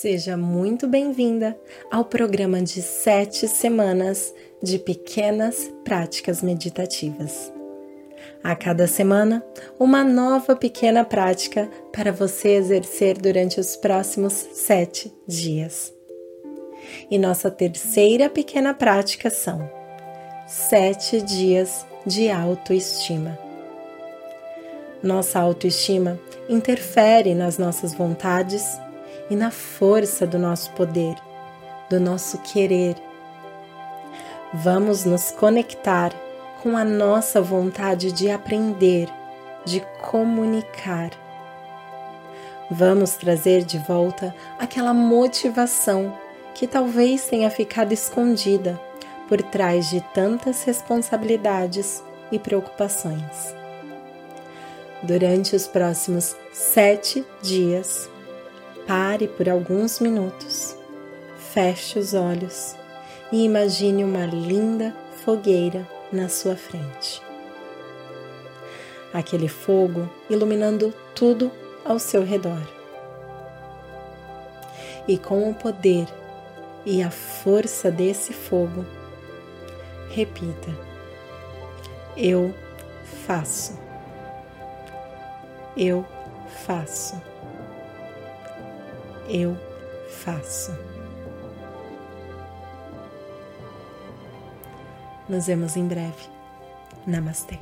Seja muito bem-vinda ao programa de sete semanas de pequenas práticas meditativas. A cada semana, uma nova pequena prática para você exercer durante os próximos sete dias. E nossa terceira pequena prática são sete dias de autoestima. Nossa autoestima interfere nas nossas vontades e na força do nosso poder, do nosso querer. Vamos nos conectar com a nossa vontade de aprender, de comunicar. Vamos trazer de volta aquela motivação que talvez tenha ficado escondida por trás de tantas responsabilidades e preocupações. Durante os próximos sete dias, Pare por alguns minutos, feche os olhos e imagine uma linda fogueira na sua frente. Aquele fogo iluminando tudo ao seu redor. E com o poder e a força desse fogo, repita: Eu faço. Eu faço eu faço. Nos vemos em breve. Namastê.